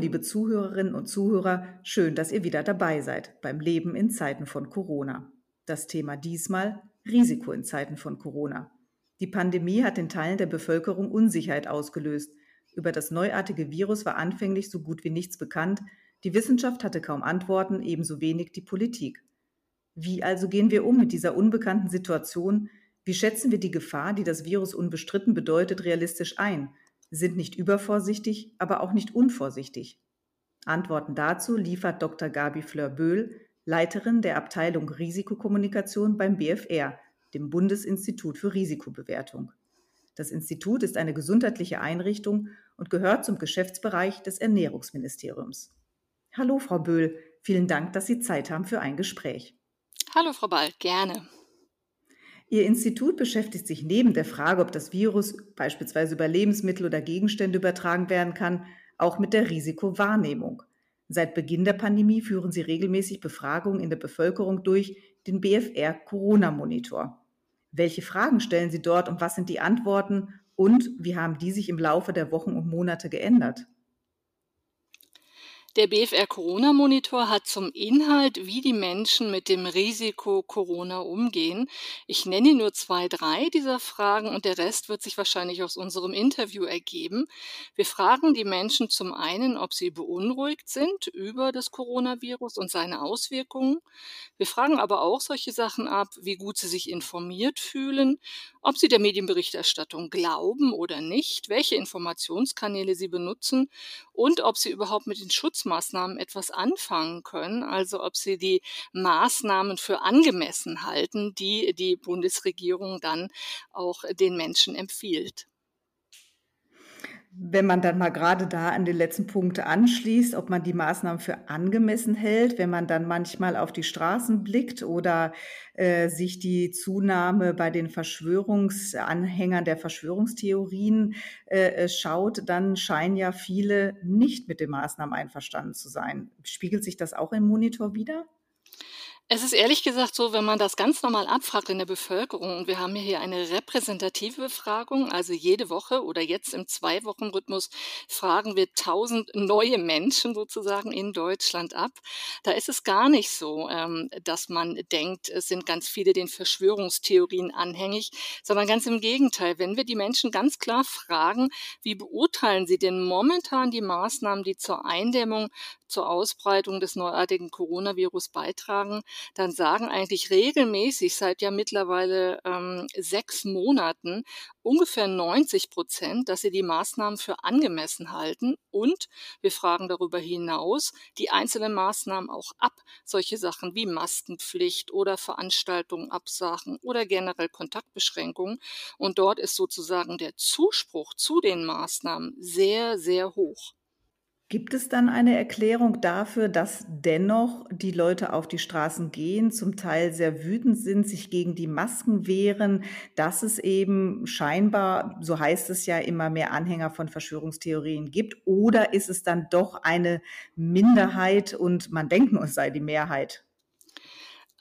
liebe Zuhörerinnen und Zuhörer, schön, dass ihr wieder dabei seid beim Leben in Zeiten von Corona. Das Thema diesmal Risiko in Zeiten von Corona. Die Pandemie hat in Teilen der Bevölkerung Unsicherheit ausgelöst. Über das neuartige Virus war anfänglich so gut wie nichts bekannt. Die Wissenschaft hatte kaum Antworten, ebenso wenig die Politik. Wie also gehen wir um mit dieser unbekannten Situation? Wie schätzen wir die Gefahr, die das Virus unbestritten bedeutet, realistisch ein? Sind nicht übervorsichtig, aber auch nicht unvorsichtig. Antworten dazu liefert Dr. Gabi Fleur-Böhl, Leiterin der Abteilung Risikokommunikation beim BFR, dem Bundesinstitut für Risikobewertung. Das Institut ist eine gesundheitliche Einrichtung und gehört zum Geschäftsbereich des Ernährungsministeriums. Hallo, Frau Böhl, vielen Dank, dass Sie Zeit haben für ein Gespräch. Hallo, Frau Ball, gerne. Ihr Institut beschäftigt sich neben der Frage, ob das Virus beispielsweise über Lebensmittel oder Gegenstände übertragen werden kann, auch mit der Risikowahrnehmung. Seit Beginn der Pandemie führen sie regelmäßig Befragungen in der Bevölkerung durch, den BFR Corona Monitor. Welche Fragen stellen Sie dort und was sind die Antworten und wie haben die sich im Laufe der Wochen und Monate geändert? Der BFR Corona Monitor hat zum Inhalt, wie die Menschen mit dem Risiko Corona umgehen. Ich nenne nur zwei, drei dieser Fragen und der Rest wird sich wahrscheinlich aus unserem Interview ergeben. Wir fragen die Menschen zum einen, ob sie beunruhigt sind über das Coronavirus und seine Auswirkungen. Wir fragen aber auch solche Sachen ab, wie gut sie sich informiert fühlen, ob sie der Medienberichterstattung glauben oder nicht, welche Informationskanäle sie benutzen und ob sie überhaupt mit den Schutzmaßnahmen etwas anfangen können, also ob sie die Maßnahmen für angemessen halten, die die Bundesregierung dann auch den Menschen empfiehlt. Wenn man dann mal gerade da an den letzten Punkt anschließt, ob man die Maßnahmen für angemessen hält, wenn man dann manchmal auf die Straßen blickt oder äh, sich die Zunahme bei den Verschwörungsanhängern der Verschwörungstheorien äh, schaut, dann scheinen ja viele nicht mit den Maßnahmen einverstanden zu sein. Spiegelt sich das auch im Monitor wieder? Es ist ehrlich gesagt so, wenn man das ganz normal abfragt in der Bevölkerung, und wir haben hier eine repräsentative Befragung, also jede Woche oder jetzt im Zwei-Wochen-Rhythmus fragen wir tausend neue Menschen sozusagen in Deutschland ab. Da ist es gar nicht so, ähm, dass man denkt, es sind ganz viele den Verschwörungstheorien anhängig, sondern ganz im Gegenteil. Wenn wir die Menschen ganz klar fragen, wie beurteilen sie denn momentan die Maßnahmen, die zur Eindämmung zur Ausbreitung des neuartigen Coronavirus beitragen, dann sagen eigentlich regelmäßig seit ja mittlerweile ähm, sechs Monaten ungefähr 90 Prozent, dass sie die Maßnahmen für angemessen halten. Und wir fragen darüber hinaus die einzelnen Maßnahmen auch ab. Solche Sachen wie Maskenpflicht oder Veranstaltungen absagen oder generell Kontaktbeschränkungen. Und dort ist sozusagen der Zuspruch zu den Maßnahmen sehr, sehr hoch. Gibt es dann eine Erklärung dafür, dass dennoch die Leute auf die Straßen gehen, zum Teil sehr wütend sind, sich gegen die Masken wehren, dass es eben scheinbar, so heißt es ja, immer mehr Anhänger von Verschwörungstheorien gibt? Oder ist es dann doch eine Minderheit und man denkt nur, es sei die Mehrheit?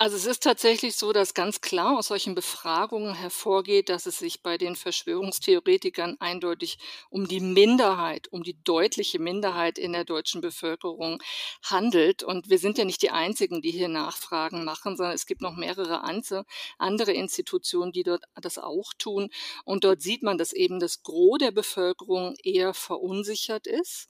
Also es ist tatsächlich so, dass ganz klar aus solchen Befragungen hervorgeht, dass es sich bei den Verschwörungstheoretikern eindeutig um die Minderheit, um die deutliche Minderheit in der deutschen Bevölkerung handelt. Und wir sind ja nicht die Einzigen, die hier Nachfragen machen, sondern es gibt noch mehrere andere Institutionen, die dort das auch tun. Und dort sieht man, dass eben das Gros der Bevölkerung eher verunsichert ist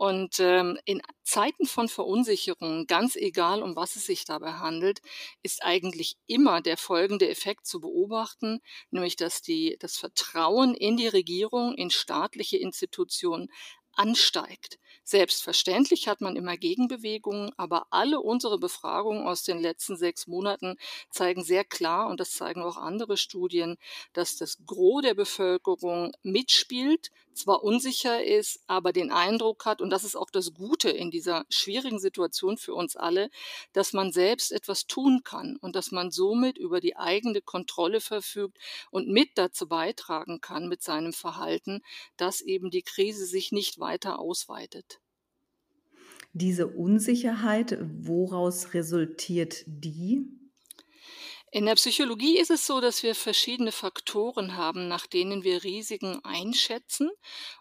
und ähm, in Zeiten von Verunsicherung, ganz egal, um was es sich dabei handelt, ist eigentlich immer der folgende Effekt zu beobachten, nämlich dass die, das Vertrauen in die Regierung, in staatliche Institutionen ansteigt. Selbstverständlich hat man immer Gegenbewegungen, aber alle unsere Befragungen aus den letzten sechs Monaten zeigen sehr klar, und das zeigen auch andere Studien, dass das Gros der Bevölkerung mitspielt, zwar unsicher ist, aber den Eindruck hat, und das ist auch das Gute in dieser schwierigen Situation für uns alle, dass man selbst etwas tun kann und dass man somit über die eigene Kontrolle verfügt und mit dazu beitragen kann mit seinem Verhalten, dass eben die Krise sich nicht weiter ausweitet. Diese Unsicherheit, woraus resultiert die? In der Psychologie ist es so, dass wir verschiedene Faktoren haben, nach denen wir Risiken einschätzen.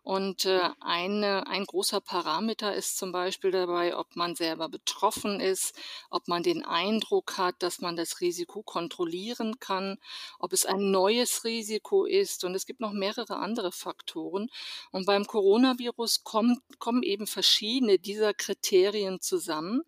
Und äh, eine, ein großer Parameter ist zum Beispiel dabei, ob man selber betroffen ist, ob man den Eindruck hat, dass man das Risiko kontrollieren kann, ob es ein neues Risiko ist. Und es gibt noch mehrere andere Faktoren. Und beim Coronavirus kommt, kommen eben verschiedene dieser Kriterien zusammen.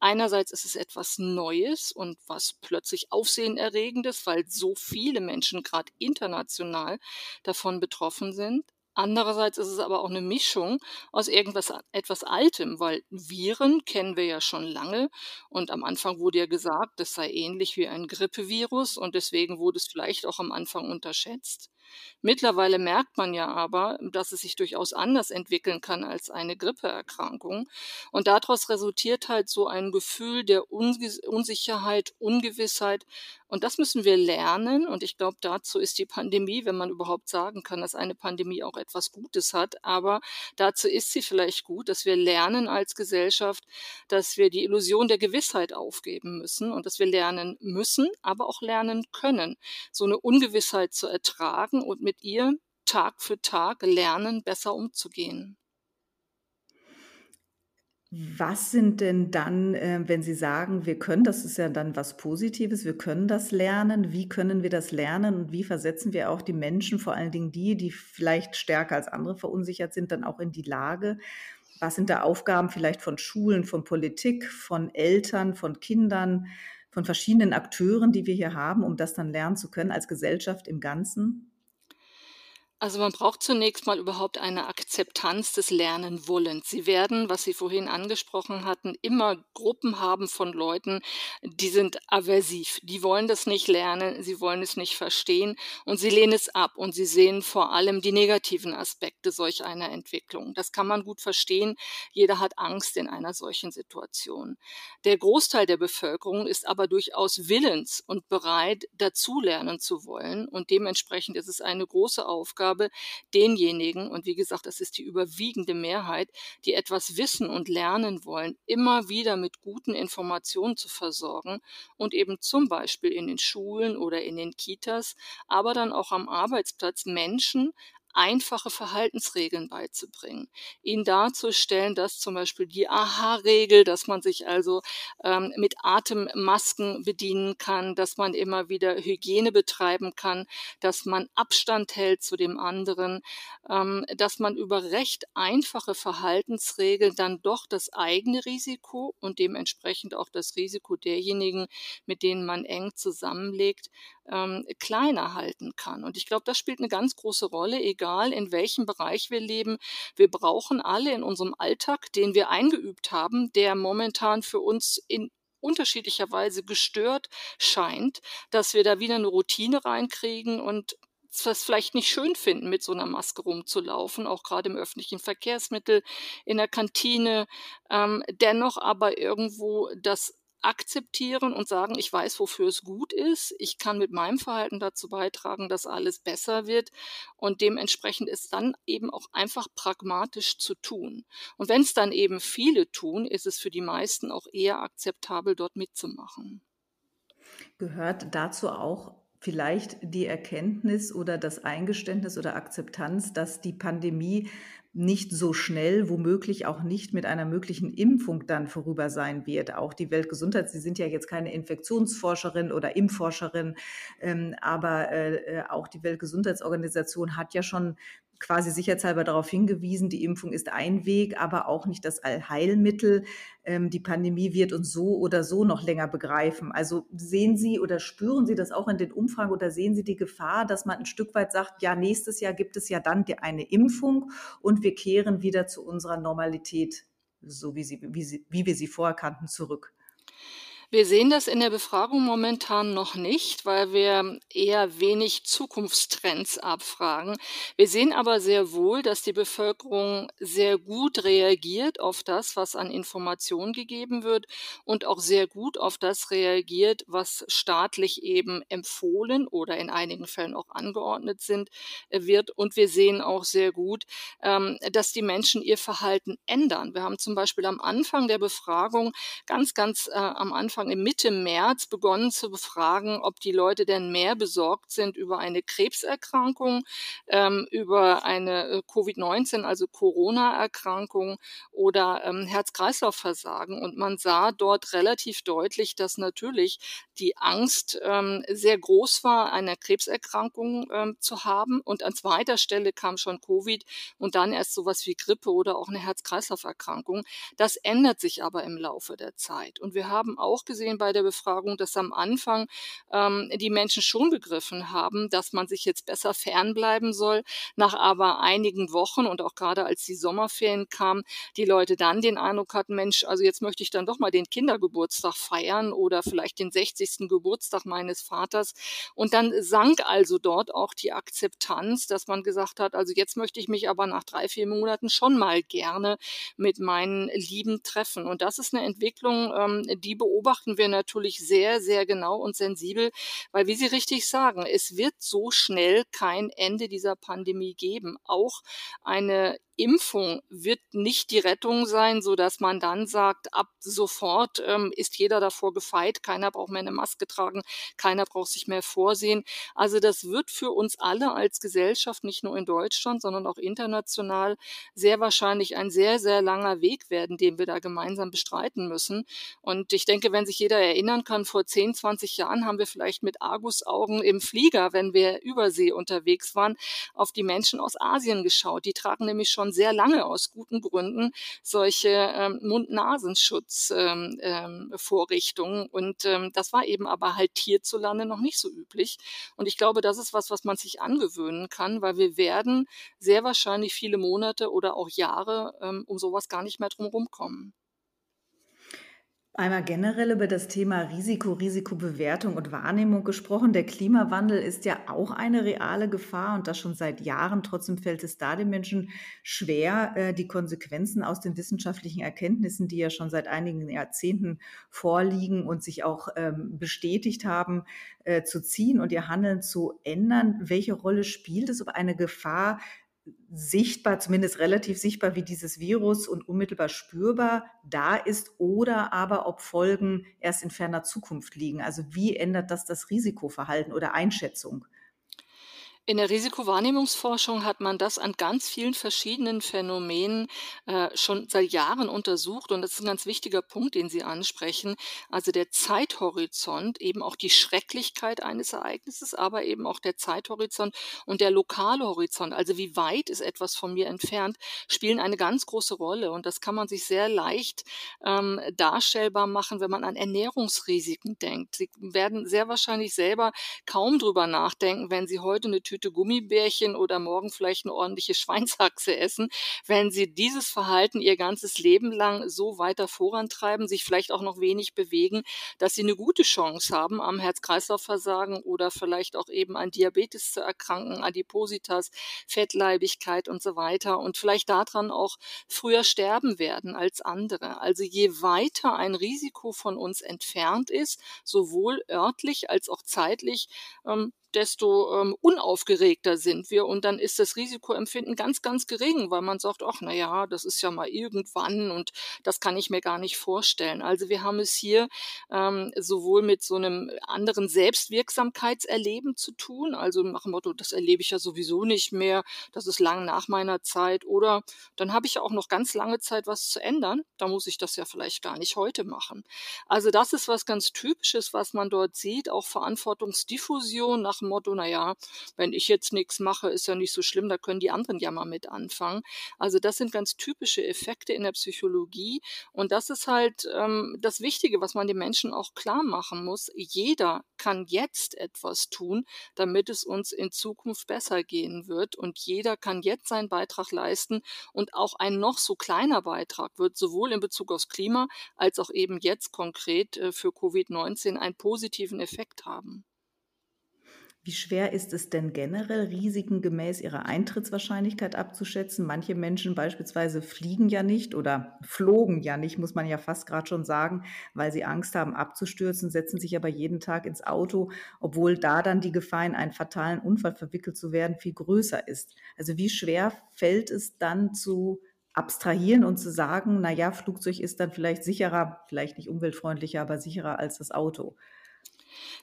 Einerseits ist es etwas Neues und was plötzlich Aufsehenerregendes, weil so viele Menschen gerade international davon betroffen sind. Andererseits ist es aber auch eine Mischung aus irgendwas etwas Altem, weil Viren kennen wir ja schon lange und am Anfang wurde ja gesagt, das sei ähnlich wie ein Grippevirus und deswegen wurde es vielleicht auch am Anfang unterschätzt. Mittlerweile merkt man ja aber, dass es sich durchaus anders entwickeln kann als eine Grippeerkrankung. Und daraus resultiert halt so ein Gefühl der Unsicherheit, Ungewissheit. Und das müssen wir lernen. Und ich glaube, dazu ist die Pandemie, wenn man überhaupt sagen kann, dass eine Pandemie auch etwas Gutes hat. Aber dazu ist sie vielleicht gut, dass wir lernen als Gesellschaft, dass wir die Illusion der Gewissheit aufgeben müssen und dass wir lernen müssen, aber auch lernen können, so eine Ungewissheit zu ertragen und mit ihr Tag für Tag lernen, besser umzugehen. Was sind denn dann, äh, wenn Sie sagen, wir können, das ist ja dann was Positives, wir können das lernen, wie können wir das lernen und wie versetzen wir auch die Menschen, vor allen Dingen die, die vielleicht stärker als andere verunsichert sind, dann auch in die Lage? Was sind da Aufgaben vielleicht von Schulen, von Politik, von Eltern, von Kindern, von verschiedenen Akteuren, die wir hier haben, um das dann lernen zu können als Gesellschaft im Ganzen? Also man braucht zunächst mal überhaupt eine Akzeptanz des Lernenwollens. Sie werden, was Sie vorhin angesprochen hatten, immer Gruppen haben von Leuten, die sind aversiv. Die wollen das nicht lernen, sie wollen es nicht verstehen und sie lehnen es ab und sie sehen vor allem die negativen Aspekte solch einer Entwicklung. Das kann man gut verstehen. Jeder hat Angst in einer solchen Situation. Der Großteil der Bevölkerung ist aber durchaus willens und bereit, dazulernen zu wollen und dementsprechend ist es eine große Aufgabe, Aufgabe, denjenigen, und wie gesagt, das ist die überwiegende Mehrheit, die etwas wissen und lernen wollen, immer wieder mit guten Informationen zu versorgen und eben zum Beispiel in den Schulen oder in den Kitas, aber dann auch am Arbeitsplatz Menschen einfache Verhaltensregeln beizubringen. Ihnen darzustellen, dass zum Beispiel die Aha-Regel, dass man sich also ähm, mit Atemmasken bedienen kann, dass man immer wieder Hygiene betreiben kann, dass man Abstand hält zu dem anderen, ähm, dass man über recht einfache Verhaltensregeln dann doch das eigene Risiko und dementsprechend auch das Risiko derjenigen, mit denen man eng zusammenlegt, ähm, kleiner halten kann. Und ich glaube, das spielt eine ganz große Rolle, egal in welchem Bereich wir leben. Wir brauchen alle in unserem Alltag, den wir eingeübt haben, der momentan für uns in unterschiedlicher Weise gestört scheint, dass wir da wieder eine Routine reinkriegen und es vielleicht nicht schön finden, mit so einer Maske rumzulaufen, auch gerade im öffentlichen Verkehrsmittel, in der Kantine, ähm, dennoch aber irgendwo das akzeptieren und sagen, ich weiß, wofür es gut ist. Ich kann mit meinem Verhalten dazu beitragen, dass alles besser wird. Und dementsprechend ist dann eben auch einfach pragmatisch zu tun. Und wenn es dann eben viele tun, ist es für die meisten auch eher akzeptabel, dort mitzumachen. Gehört dazu auch vielleicht die Erkenntnis oder das Eingeständnis oder Akzeptanz, dass die Pandemie nicht so schnell, womöglich auch nicht mit einer möglichen Impfung dann vorüber sein wird. Auch die Weltgesundheit, Sie sind ja jetzt keine Infektionsforscherin oder Impfforscherin, ähm, aber äh, äh auch die Weltgesundheitsorganisation hat ja schon quasi sicherheitshalber darauf hingewiesen, die Impfung ist ein Weg, aber auch nicht das Allheilmittel. Ähm, die Pandemie wird uns so oder so noch länger begreifen. Also sehen Sie oder spüren Sie das auch in den Umfragen oder sehen Sie die Gefahr, dass man ein Stück weit sagt, ja, nächstes Jahr gibt es ja dann eine Impfung und wir kehren wieder zu unserer Normalität, so wie, sie, wie, sie, wie wir sie vorher kannten, zurück? Wir sehen das in der Befragung momentan noch nicht, weil wir eher wenig Zukunftstrends abfragen. Wir sehen aber sehr wohl, dass die Bevölkerung sehr gut reagiert auf das, was an Informationen gegeben wird und auch sehr gut auf das reagiert, was staatlich eben empfohlen oder in einigen Fällen auch angeordnet sind, äh, wird. Und wir sehen auch sehr gut, ähm, dass die Menschen ihr Verhalten ändern. Wir haben zum Beispiel am Anfang der Befragung ganz, ganz äh, am Anfang Anfang im Mitte März begonnen zu befragen, ob die Leute denn mehr besorgt sind über eine Krebserkrankung, ähm, über eine äh, Covid-19, also Corona-Erkrankung oder ähm, Herz-Kreislauf-Versagen. Und man sah dort relativ deutlich, dass natürlich die Angst ähm, sehr groß war, eine Krebserkrankung ähm, zu haben. Und an zweiter Stelle kam schon Covid und dann erst sowas wie Grippe oder auch eine Herz-Kreislauf-Erkrankung. Das ändert sich aber im Laufe der Zeit. Und wir haben auch gesehen bei der Befragung, dass am Anfang ähm, die Menschen schon begriffen haben, dass man sich jetzt besser fernbleiben soll. Nach aber einigen Wochen und auch gerade als die Sommerferien kamen, die Leute dann den Eindruck hatten, Mensch, also jetzt möchte ich dann doch mal den Kindergeburtstag feiern oder vielleicht den 60. Geburtstag meines Vaters. Und dann sank also dort auch die Akzeptanz, dass man gesagt hat, also jetzt möchte ich mich aber nach drei, vier Monaten schon mal gerne mit meinen Lieben treffen. Und das ist eine Entwicklung, ähm, die beobachten wir natürlich sehr, sehr genau und sensibel, weil wie Sie richtig sagen, es wird so schnell kein Ende dieser Pandemie geben. Auch eine Impfung wird nicht die Rettung sein, so dass man dann sagt, ab sofort ähm, ist jeder davor gefeit, keiner braucht mehr eine Maske tragen, keiner braucht sich mehr vorsehen. Also das wird für uns alle als Gesellschaft, nicht nur in Deutschland, sondern auch international, sehr wahrscheinlich ein sehr, sehr langer Weg werden, den wir da gemeinsam bestreiten müssen. Und ich denke, wenn sich jeder erinnern kann, vor 10, 20 Jahren haben wir vielleicht mit Argusaugen im Flieger, wenn wir übersee unterwegs waren, auf die Menschen aus Asien geschaut. Die tragen nämlich schon sehr lange aus guten Gründen solche ähm, Mund-Nasenschutz-Vorrichtungen. Ähm, und ähm, das war eben aber halt hierzulande noch nicht so üblich. Und ich glaube, das ist was, was man sich angewöhnen kann, weil wir werden sehr wahrscheinlich viele Monate oder auch Jahre ähm, um sowas gar nicht mehr drum kommen. Einmal generell über das Thema Risiko, Risikobewertung und Wahrnehmung gesprochen. Der Klimawandel ist ja auch eine reale Gefahr und das schon seit Jahren. Trotzdem fällt es da den Menschen schwer, äh, die Konsequenzen aus den wissenschaftlichen Erkenntnissen, die ja schon seit einigen Jahrzehnten vorliegen und sich auch ähm, bestätigt haben, äh, zu ziehen und ihr Handeln zu ändern. Welche Rolle spielt es, ob eine Gefahr sichtbar, zumindest relativ sichtbar wie dieses Virus und unmittelbar spürbar da ist oder aber ob Folgen erst in ferner Zukunft liegen. Also wie ändert das das Risikoverhalten oder Einschätzung? In der Risikowahrnehmungsforschung hat man das an ganz vielen verschiedenen Phänomenen äh, schon seit Jahren untersucht und das ist ein ganz wichtiger Punkt, den Sie ansprechen. Also der Zeithorizont, eben auch die Schrecklichkeit eines Ereignisses, aber eben auch der Zeithorizont und der lokale Horizont, also wie weit ist etwas von mir entfernt, spielen eine ganz große Rolle und das kann man sich sehr leicht ähm, darstellbar machen, wenn man an Ernährungsrisiken denkt. Sie werden sehr wahrscheinlich selber kaum drüber nachdenken, wenn Sie heute eine Tüte Gummibärchen oder morgen vielleicht eine ordentliche Schweinshaxe essen, wenn sie dieses Verhalten ihr ganzes Leben lang so weiter vorantreiben, sich vielleicht auch noch wenig bewegen, dass sie eine gute Chance haben, am Herz-Kreislauf-Versagen oder vielleicht auch eben an Diabetes zu erkranken, Adipositas, Fettleibigkeit und so weiter und vielleicht daran auch früher sterben werden als andere. Also je weiter ein Risiko von uns entfernt ist, sowohl örtlich als auch zeitlich, ähm, desto ähm, unaufgeregter sind wir und dann ist das Risikoempfinden ganz, ganz gering, weil man sagt, ach na ja, das ist ja mal irgendwann und das kann ich mir gar nicht vorstellen. Also wir haben es hier ähm, sowohl mit so einem anderen Selbstwirksamkeitserleben zu tun, also nach dem Motto, das erlebe ich ja sowieso nicht mehr, das ist lang nach meiner Zeit oder dann habe ich ja auch noch ganz lange Zeit, was zu ändern, da muss ich das ja vielleicht gar nicht heute machen. Also das ist was ganz Typisches, was man dort sieht, auch Verantwortungsdiffusion nach dem Motto, naja, wenn ich jetzt nichts mache, ist ja nicht so schlimm, da können die anderen ja mal mit anfangen. Also das sind ganz typische Effekte in der Psychologie und das ist halt ähm, das Wichtige, was man den Menschen auch klar machen muss. Jeder kann jetzt etwas tun, damit es uns in Zukunft besser gehen wird und jeder kann jetzt seinen Beitrag leisten und auch ein noch so kleiner Beitrag wird sowohl in Bezug aufs Klima als auch eben jetzt konkret äh, für Covid-19 einen positiven Effekt haben. Wie schwer ist es denn generell, Risiken gemäß ihrer Eintrittswahrscheinlichkeit abzuschätzen? Manche Menschen beispielsweise fliegen ja nicht oder flogen ja nicht, muss man ja fast gerade schon sagen, weil sie Angst haben abzustürzen, setzen sich aber jeden Tag ins Auto, obwohl da dann die Gefahr, in einen fatalen Unfall verwickelt zu werden, viel größer ist. Also wie schwer fällt es dann zu abstrahieren und zu sagen, na ja, Flugzeug ist dann vielleicht sicherer, vielleicht nicht umweltfreundlicher, aber sicherer als das Auto?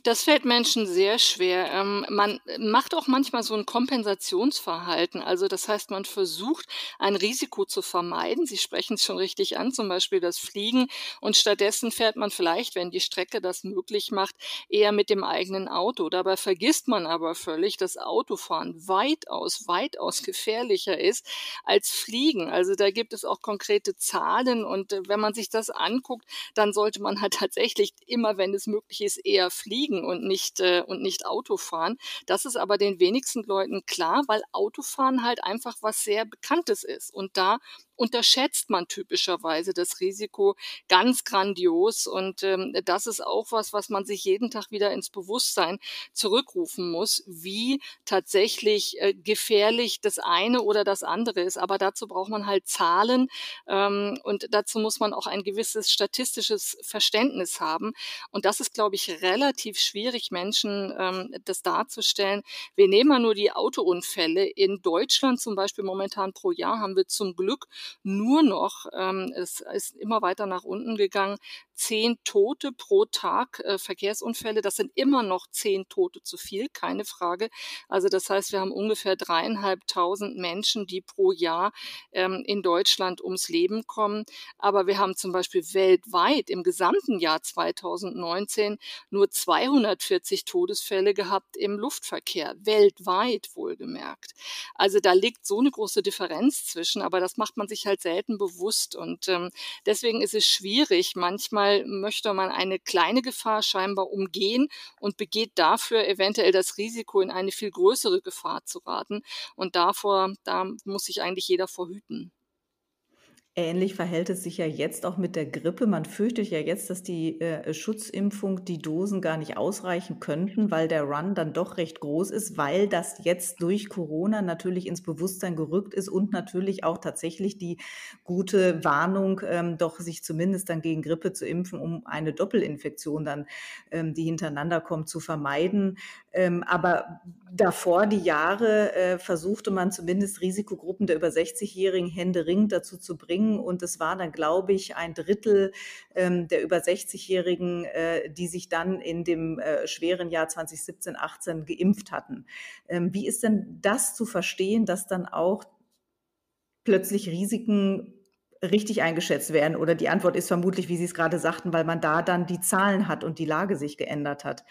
Das fällt Menschen sehr schwer. Ähm, man macht auch manchmal so ein Kompensationsverhalten. Also, das heißt, man versucht, ein Risiko zu vermeiden. Sie sprechen es schon richtig an, zum Beispiel das Fliegen. Und stattdessen fährt man vielleicht, wenn die Strecke das möglich macht, eher mit dem eigenen Auto. Dabei vergisst man aber völlig, dass Autofahren weitaus, weitaus gefährlicher ist als Fliegen. Also, da gibt es auch konkrete Zahlen. Und äh, wenn man sich das anguckt, dann sollte man halt tatsächlich immer, wenn es möglich ist, eher fliegen und nicht, äh, und nicht Auto fahren. Das ist aber den wenigsten Leuten klar, weil Autofahren halt einfach was sehr Bekanntes ist. Und da unterschätzt man typischerweise das Risiko ganz grandios. Und ähm, das ist auch was, was man sich jeden Tag wieder ins Bewusstsein zurückrufen muss, wie tatsächlich äh, gefährlich das eine oder das andere ist. Aber dazu braucht man halt Zahlen ähm, und dazu muss man auch ein gewisses statistisches Verständnis haben. Und das ist, glaube ich, relativ schwierig, Menschen ähm, das darzustellen. Wir nehmen mal nur die Autounfälle. In Deutschland zum Beispiel momentan pro Jahr haben wir zum Glück nur noch, ähm, es ist immer weiter nach unten gegangen, zehn Tote pro Tag äh, Verkehrsunfälle. Das sind immer noch zehn Tote zu viel, keine Frage. Also das heißt, wir haben ungefähr dreieinhalbtausend Menschen, die pro Jahr ähm, in Deutschland ums Leben kommen. Aber wir haben zum Beispiel weltweit im gesamten Jahr 2019 nur 240 Todesfälle gehabt im Luftverkehr, weltweit wohlgemerkt. Also da liegt so eine große Differenz zwischen, aber das macht man sich halt selten bewusst. Und ähm, deswegen ist es schwierig, manchmal Manchmal möchte man eine kleine Gefahr scheinbar umgehen und begeht dafür eventuell das Risiko, in eine viel größere Gefahr zu raten. Und davor, da muss sich eigentlich jeder vorhüten. Ähnlich verhält es sich ja jetzt auch mit der Grippe. Man fürchtet ja jetzt, dass die äh, Schutzimpfung, die Dosen gar nicht ausreichen könnten, weil der Run dann doch recht groß ist, weil das jetzt durch Corona natürlich ins Bewusstsein gerückt ist und natürlich auch tatsächlich die gute Warnung, ähm, doch sich zumindest dann gegen Grippe zu impfen, um eine Doppelinfektion dann, ähm, die hintereinander kommt, zu vermeiden. Ähm, aber davor die Jahre äh, versuchte man zumindest Risikogruppen der über 60-Jährigen händeringend dazu zu bringen. Und es war dann, glaube ich, ein Drittel ähm, der über 60-Jährigen, äh, die sich dann in dem äh, schweren Jahr 2017, 18 geimpft hatten. Ähm, wie ist denn das zu verstehen, dass dann auch plötzlich Risiken richtig eingeschätzt werden? Oder die Antwort ist vermutlich, wie Sie es gerade sagten, weil man da dann die Zahlen hat und die Lage sich geändert hat.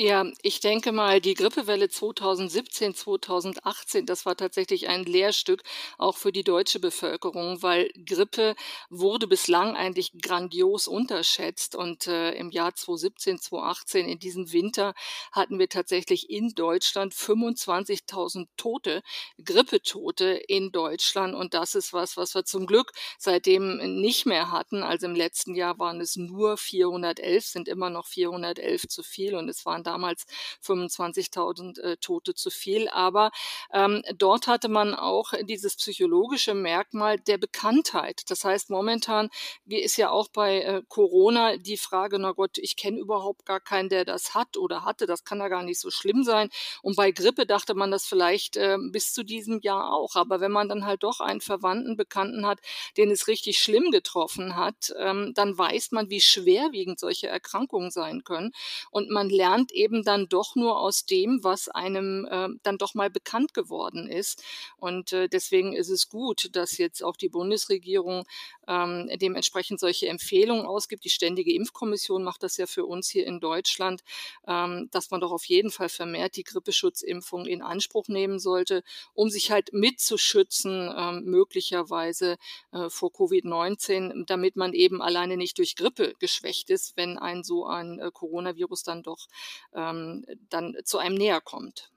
Ja, ich denke mal, die Grippewelle 2017, 2018, das war tatsächlich ein Lehrstück auch für die deutsche Bevölkerung, weil Grippe wurde bislang eigentlich grandios unterschätzt. Und äh, im Jahr 2017, 2018, in diesem Winter, hatten wir tatsächlich in Deutschland 25.000 Tote, Grippetote in Deutschland. Und das ist was, was wir zum Glück seitdem nicht mehr hatten. Also im letzten Jahr waren es nur 411, sind immer noch 411 zu viel. Und es waren damals 25.000 äh, Tote zu viel. Aber ähm, dort hatte man auch dieses psychologische Merkmal der Bekanntheit. Das heißt, momentan ist ja auch bei äh, Corona die Frage, na Gott, ich kenne überhaupt gar keinen, der das hat oder hatte. Das kann ja gar nicht so schlimm sein. Und bei Grippe dachte man das vielleicht äh, bis zu diesem Jahr auch. Aber wenn man dann halt doch einen Verwandten, Bekannten hat, den es richtig schlimm getroffen hat, ähm, dann weiß man, wie schwerwiegend solche Erkrankungen sein können. Und man lernt eben dann doch nur aus dem, was einem äh, dann doch mal bekannt geworden ist. Und äh, deswegen ist es gut, dass jetzt auch die Bundesregierung ähm, dementsprechend solche Empfehlungen ausgibt. Die Ständige Impfkommission macht das ja für uns hier in Deutschland, ähm, dass man doch auf jeden Fall vermehrt die Grippeschutzimpfung in Anspruch nehmen sollte, um sich halt mitzuschützen, ähm, möglicherweise äh, vor Covid-19, damit man eben alleine nicht durch Grippe geschwächt ist, wenn ein so ein äh, Coronavirus dann doch ähm, dann zu einem näher kommt.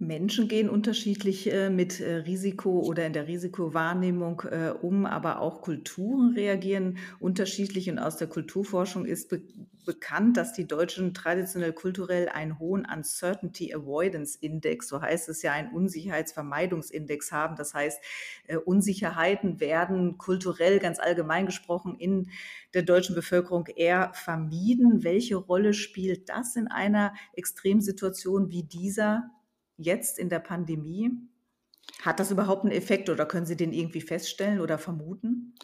Menschen gehen unterschiedlich äh, mit äh, Risiko oder in der Risikowahrnehmung äh, um, aber auch Kulturen reagieren unterschiedlich. Und aus der Kulturforschung ist be bekannt, dass die Deutschen traditionell kulturell einen hohen Uncertainty Avoidance Index, so heißt es ja, einen Unsicherheitsvermeidungsindex haben. Das heißt, Unsicherheiten werden kulturell ganz allgemein gesprochen in der deutschen Bevölkerung eher vermieden. Welche Rolle spielt das in einer Extremsituation wie dieser? Jetzt in der Pandemie? Hat das überhaupt einen Effekt oder können Sie den irgendwie feststellen oder vermuten?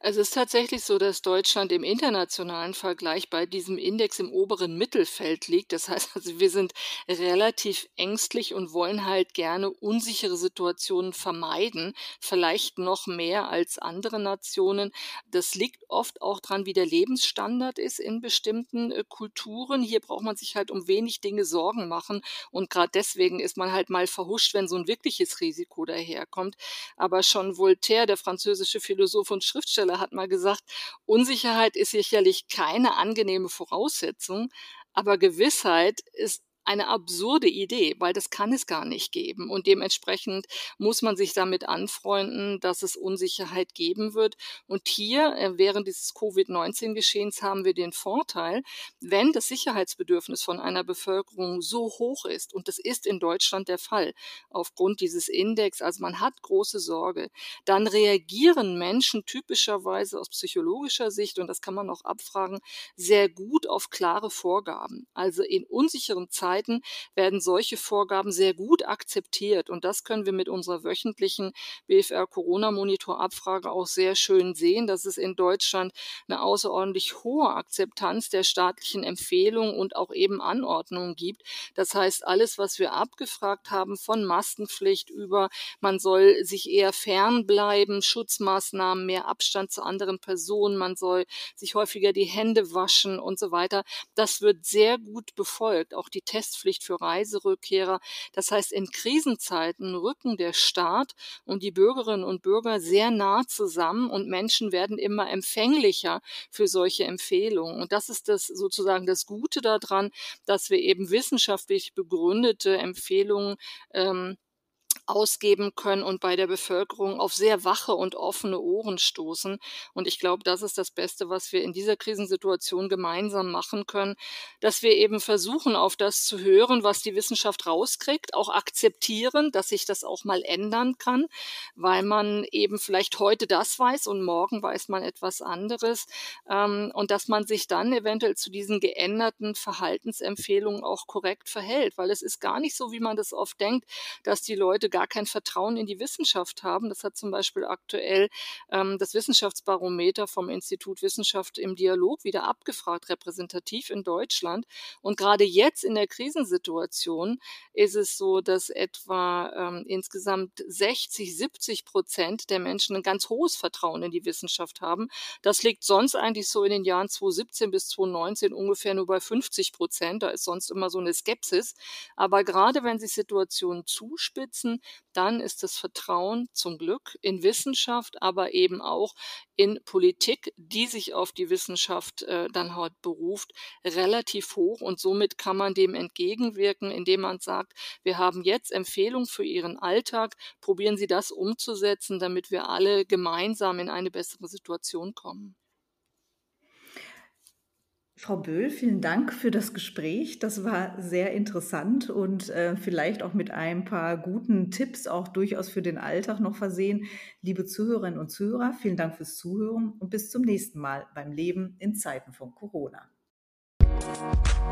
Also es ist tatsächlich so, dass Deutschland im internationalen Vergleich bei diesem Index im oberen Mittelfeld liegt. Das heißt also, wir sind relativ ängstlich und wollen halt gerne unsichere Situationen vermeiden, vielleicht noch mehr als andere Nationen. Das liegt oft auch dran, wie der Lebensstandard ist in bestimmten äh, Kulturen. Hier braucht man sich halt um wenig Dinge Sorgen machen und gerade deswegen ist man halt mal verhuscht, wenn so ein wirkliches Risiko daherkommt. Aber schon Voltaire, der französische Philosoph und Schriftsteller, hat mal gesagt, Unsicherheit ist sicherlich keine angenehme Voraussetzung, aber Gewissheit ist eine absurde Idee, weil das kann es gar nicht geben. Und dementsprechend muss man sich damit anfreunden, dass es Unsicherheit geben wird. Und hier, äh, während dieses Covid-19-Geschehens, haben wir den Vorteil, wenn das Sicherheitsbedürfnis von einer Bevölkerung so hoch ist, und das ist in Deutschland der Fall, aufgrund dieses Index, also man hat große Sorge, dann reagieren Menschen typischerweise aus psychologischer Sicht, und das kann man auch abfragen, sehr gut auf klare Vorgaben. Also in unsicheren Zeiten Zeiten werden solche Vorgaben sehr gut akzeptiert. Und das können wir mit unserer wöchentlichen BFR Corona Monitor Abfrage auch sehr schön sehen, dass es in Deutschland eine außerordentlich hohe Akzeptanz der staatlichen Empfehlungen und auch eben Anordnungen gibt. Das heißt, alles, was wir abgefragt haben, von Maskenpflicht über, man soll sich eher fernbleiben, Schutzmaßnahmen, mehr Abstand zu anderen Personen, man soll sich häufiger die Hände waschen und so weiter, das wird sehr gut befolgt. Auch die Tests Testpflicht für Reiserückkehrer. Das heißt, in Krisenzeiten rücken der Staat und die Bürgerinnen und Bürger sehr nah zusammen und Menschen werden immer empfänglicher für solche Empfehlungen. Und das ist das sozusagen das Gute daran, dass wir eben wissenschaftlich begründete Empfehlungen ähm, ausgeben können und bei der Bevölkerung auf sehr wache und offene Ohren stoßen. Und ich glaube, das ist das Beste, was wir in dieser Krisensituation gemeinsam machen können, dass wir eben versuchen, auf das zu hören, was die Wissenschaft rauskriegt, auch akzeptieren, dass sich das auch mal ändern kann, weil man eben vielleicht heute das weiß und morgen weiß man etwas anderes ähm, und dass man sich dann eventuell zu diesen geänderten Verhaltensempfehlungen auch korrekt verhält, weil es ist gar nicht so, wie man das oft denkt, dass die Leute gar kein Vertrauen in die Wissenschaft haben. Das hat zum Beispiel aktuell ähm, das Wissenschaftsbarometer vom Institut Wissenschaft im Dialog wieder abgefragt, repräsentativ in Deutschland. Und gerade jetzt in der Krisensituation ist es so, dass etwa ähm, insgesamt 60, 70 Prozent der Menschen ein ganz hohes Vertrauen in die Wissenschaft haben. Das liegt sonst eigentlich so in den Jahren 2017 bis 2019 ungefähr nur bei 50 Prozent. Da ist sonst immer so eine Skepsis. Aber gerade wenn sich Situationen zuspitzen, dann ist das Vertrauen zum Glück in Wissenschaft, aber eben auch in Politik, die sich auf die Wissenschaft äh, dann halt beruft, relativ hoch. Und somit kann man dem entgegenwirken, indem man sagt, wir haben jetzt Empfehlungen für Ihren Alltag, probieren Sie das umzusetzen, damit wir alle gemeinsam in eine bessere Situation kommen. Frau Böhl, vielen Dank für das Gespräch. Das war sehr interessant und äh, vielleicht auch mit ein paar guten Tipps, auch durchaus für den Alltag noch versehen. Liebe Zuhörerinnen und Zuhörer, vielen Dank fürs Zuhören und bis zum nächsten Mal beim Leben in Zeiten von Corona. Musik